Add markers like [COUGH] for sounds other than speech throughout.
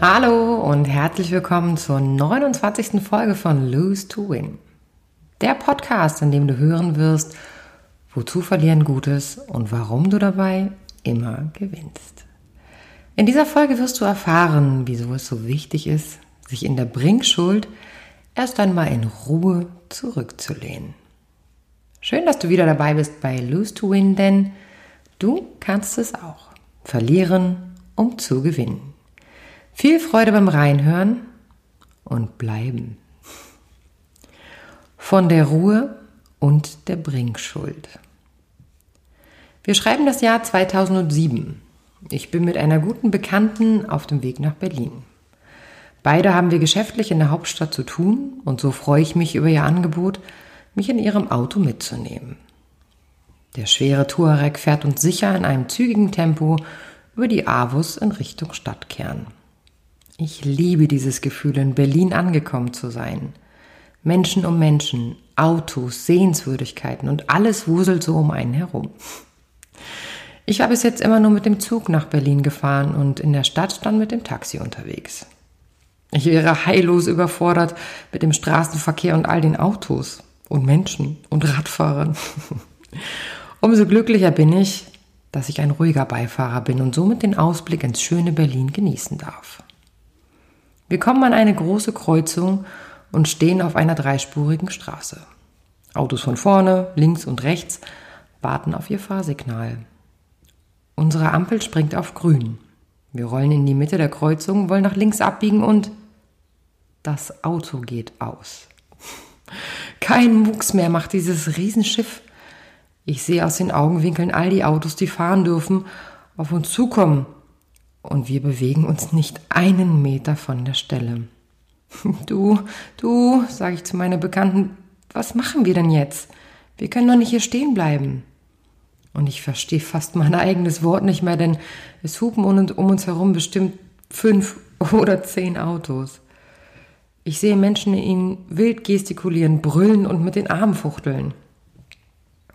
Hallo und herzlich willkommen zur 29. Folge von Lose to Win. Der Podcast, in dem du hören wirst, wozu verlieren Gutes und warum du dabei immer gewinnst. In dieser Folge wirst du erfahren, wieso es so wichtig ist, sich in der Bringschuld erst einmal in Ruhe zurückzulehnen. Schön, dass du wieder dabei bist bei Lose to Win, denn du kannst es auch. Verlieren, um zu gewinnen. Viel Freude beim Reinhören und bleiben. Von der Ruhe und der Bringschuld. Wir schreiben das Jahr 2007. Ich bin mit einer guten Bekannten auf dem Weg nach Berlin. Beide haben wir geschäftlich in der Hauptstadt zu tun und so freue ich mich über ihr Angebot, mich in ihrem Auto mitzunehmen. Der schwere Touareg fährt uns sicher in einem zügigen Tempo über die Avus in Richtung Stadtkern. Ich liebe dieses Gefühl, in Berlin angekommen zu sein. Menschen um Menschen, Autos, Sehenswürdigkeiten und alles wuselt so um einen herum. Ich war bis jetzt immer nur mit dem Zug nach Berlin gefahren und in der Stadt dann mit dem Taxi unterwegs. Ich wäre heillos überfordert mit dem Straßenverkehr und all den Autos und Menschen und Radfahrern. [LAUGHS] Umso glücklicher bin ich, dass ich ein ruhiger Beifahrer bin und somit den Ausblick ins schöne Berlin genießen darf. Wir kommen an eine große Kreuzung und stehen auf einer dreispurigen Straße. Autos von vorne, links und rechts warten auf ihr Fahrsignal. Unsere Ampel springt auf grün. Wir rollen in die Mitte der Kreuzung, wollen nach links abbiegen und das Auto geht aus. Kein Mucks mehr macht dieses Riesenschiff. Ich sehe aus den Augenwinkeln all die Autos, die fahren dürfen, auf uns zukommen und wir bewegen uns nicht einen Meter von der Stelle. [LAUGHS] Du, du, sage ich zu meiner Bekannten, was machen wir denn jetzt? Wir können doch nicht hier stehen bleiben. Und ich verstehe fast mein eigenes Wort nicht mehr, denn es hupen um uns herum bestimmt fünf [LAUGHS] oder zehn Autos. Ich sehe Menschen in ihnen wild gestikulieren, brüllen und mit den Armen fuchteln.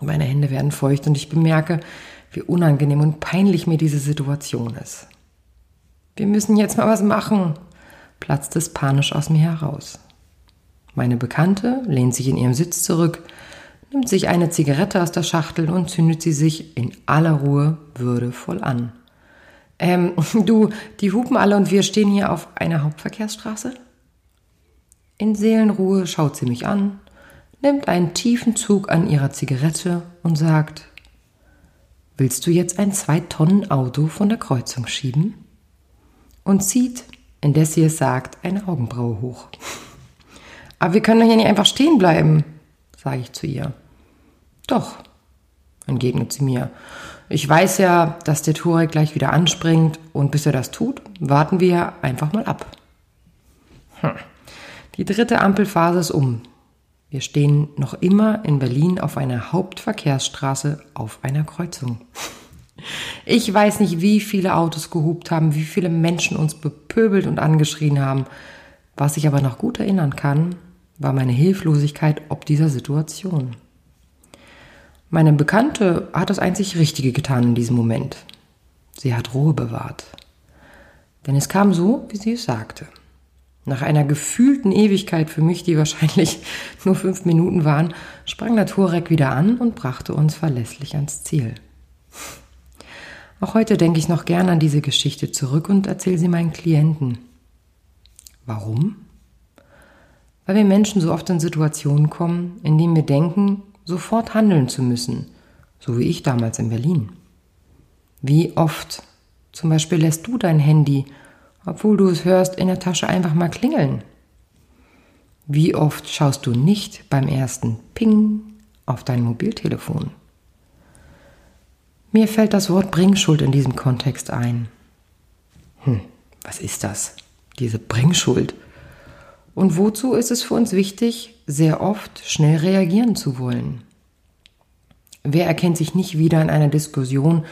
Meine Hände werden feucht und ich bemerke, wie unangenehm und peinlich mir diese Situation ist. Wir müssen jetzt mal was machen, platzt es panisch aus mir heraus. Meine Bekannte lehnt sich in ihrem Sitz zurück, nimmt sich eine Zigarette aus der Schachtel und zündet sie sich in aller Ruhe würdevoll an. Ähm, [LAUGHS] du, die hupen alle und wir stehen hier auf einer Hauptverkehrsstraße? In Seelenruhe schaut sie mich an, nimmt einen tiefen Zug an ihrer Zigarette und sagt, Willst du jetzt ein Zwei-Tonnen-Auto von der Kreuzung schieben? und zieht, indes sie es sagt, eine Augenbraue hoch. Aber wir können doch hier nicht einfach stehen bleiben, sage ich zu ihr. Doch, entgegnet sie mir. Ich weiß ja, dass der Turek gleich wieder anspringt und bis er das tut, warten wir einfach mal ab. Hm. Die dritte Ampelphase ist um. Wir stehen noch immer in Berlin auf einer Hauptverkehrsstraße auf einer Kreuzung. Ich weiß nicht, wie viele Autos gehupt haben, wie viele Menschen uns bepöbelt und angeschrien haben. Was ich aber noch gut erinnern kann, war meine Hilflosigkeit ob dieser Situation. Meine Bekannte hat das einzig Richtige getan in diesem Moment. Sie hat Ruhe bewahrt. Denn es kam so, wie sie es sagte. Nach einer gefühlten Ewigkeit für mich, die wahrscheinlich [LAUGHS] nur fünf Minuten waren, sprang der Touareg wieder an und brachte uns verlässlich ans Ziel. Auch heute denke ich noch gern an diese Geschichte zurück und erzähle sie meinen Klienten. Warum? Weil wir Menschen so oft in Situationen kommen, in denen wir denken, sofort handeln zu müssen, so wie ich damals in Berlin. Wie oft zum Beispiel lässt du dein Handy, obwohl du es hörst, in der Tasche einfach mal klingeln? Wie oft schaust du nicht beim ersten Ping auf dein Mobiltelefon? Mir fällt das Wort Bringschuld in diesem Kontext ein. Hm, was ist das? Diese Bringschuld. Und wozu ist es für uns wichtig, sehr oft schnell reagieren zu wollen? Wer erkennt sich nicht wieder in einer Diskussion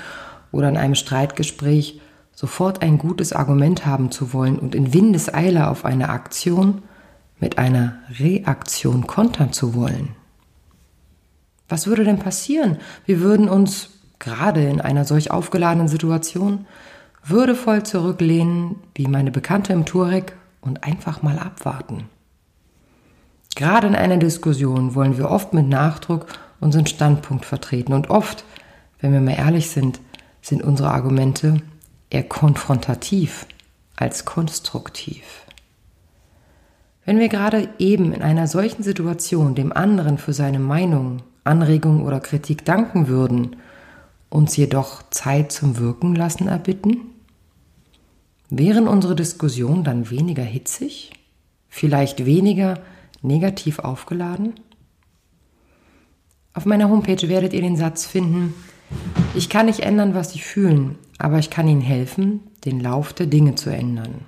oder in einem Streitgespräch, sofort ein gutes Argument haben zu wollen und in Windeseile auf eine Aktion mit einer Reaktion kontern zu wollen. Was würde denn passieren? Wir würden uns gerade in einer solch aufgeladenen Situation würdevoll zurücklehnen, wie meine Bekannte im Turek, und einfach mal abwarten. Gerade in einer Diskussion wollen wir oft mit Nachdruck unseren Standpunkt vertreten und oft, wenn wir mal ehrlich sind, sind unsere Argumente eher konfrontativ als konstruktiv. Wenn wir gerade eben in einer solchen Situation dem anderen für seine Meinung, Anregung oder Kritik danken würden, uns jedoch Zeit zum Wirken lassen erbitten, wären unsere Diskussionen dann weniger hitzig, vielleicht weniger negativ aufgeladen? Auf meiner Homepage werdet ihr den Satz finden, ich kann nicht ändern, was sie fühlen, aber ich kann ihnen helfen, den Lauf der Dinge zu ändern.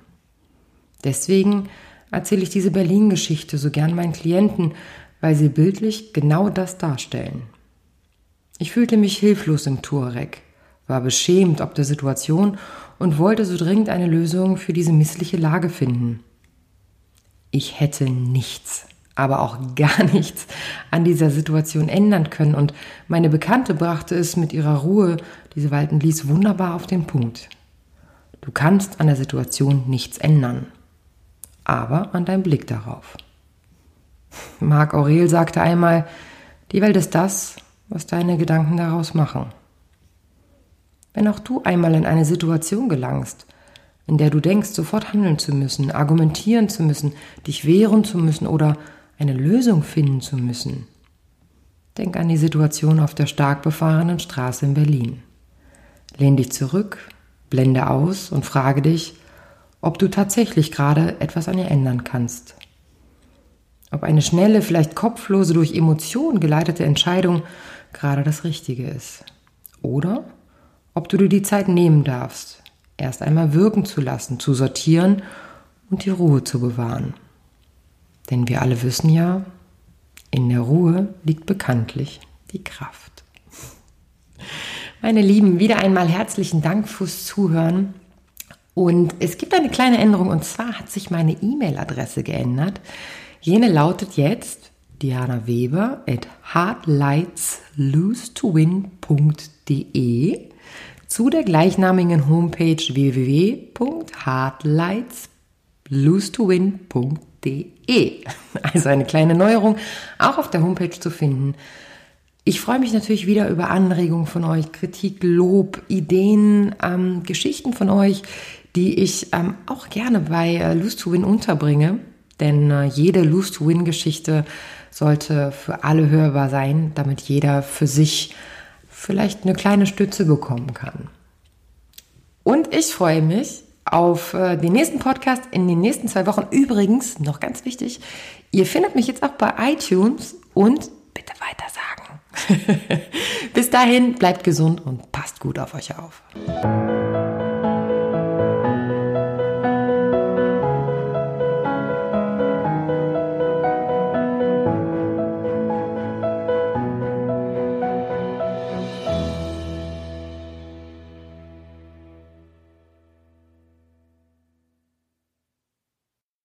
Deswegen erzähle ich diese Berlin-Geschichte so gern meinen Klienten, weil sie bildlich genau das darstellen. Ich fühlte mich hilflos im Tuareg, war beschämt ob der Situation und wollte so dringend eine Lösung für diese missliche Lage finden. Ich hätte nichts, aber auch [LAUGHS] gar nichts an dieser Situation ändern können und meine Bekannte brachte es mit ihrer Ruhe, diese Walten ließ wunderbar auf den Punkt. Du kannst an der Situation nichts ändern aber an deinem Blick darauf. Marc Aurel sagte einmal, die Welt ist das, was deine Gedanken daraus machen. Wenn auch du einmal in eine Situation gelangst, in der du denkst, sofort handeln zu müssen, argumentieren zu müssen, dich wehren zu müssen oder eine Lösung finden zu müssen, denk an die Situation auf der stark befahrenen Straße in Berlin. Lehn dich zurück, blende aus und frage dich, ob du tatsächlich gerade etwas an ihr ändern kannst. Ob eine schnelle, vielleicht kopflose, durch Emotionen geleitete Entscheidung gerade das Richtige ist. Oder ob du dir die Zeit nehmen darfst, erst einmal wirken zu lassen, zu sortieren und die Ruhe zu bewahren. Denn wir alle wissen ja, in der Ruhe liegt bekanntlich die Kraft. Meine Lieben, wieder einmal herzlichen Dank fürs Zuhören. Und es gibt eine kleine Änderung und zwar hat sich meine E-Mail-Adresse geändert. Jene lautet jetzt Diana Weber at hardlightslose2win.de zu der gleichnamigen Homepage www.hardlightslose2win.de. [LAUGHS] Also eine kleine Neuerung, auch auf der Homepage zu finden. Ich freue mich natürlich wieder über Anregungen von euch, Kritik, Lob, Ideen, ähm, Geschichten von euch, die ich ähm, auch gerne bei äh, Lose to Win unterbringe. Denn äh, jede Lose to Win Geschichte sollte für alle hörbar sein, damit jeder für sich vielleicht eine kleine Stütze bekommen kann. Und ich freue mich auf äh, den nächsten Podcast in den nächsten zwei Wochen. Übrigens, noch ganz wichtig, ihr findet mich jetzt auch bei iTunes und bitte weiter sagen. [LAUGHS] Bis dahin, bleibt gesund und passt gut auf euch auf.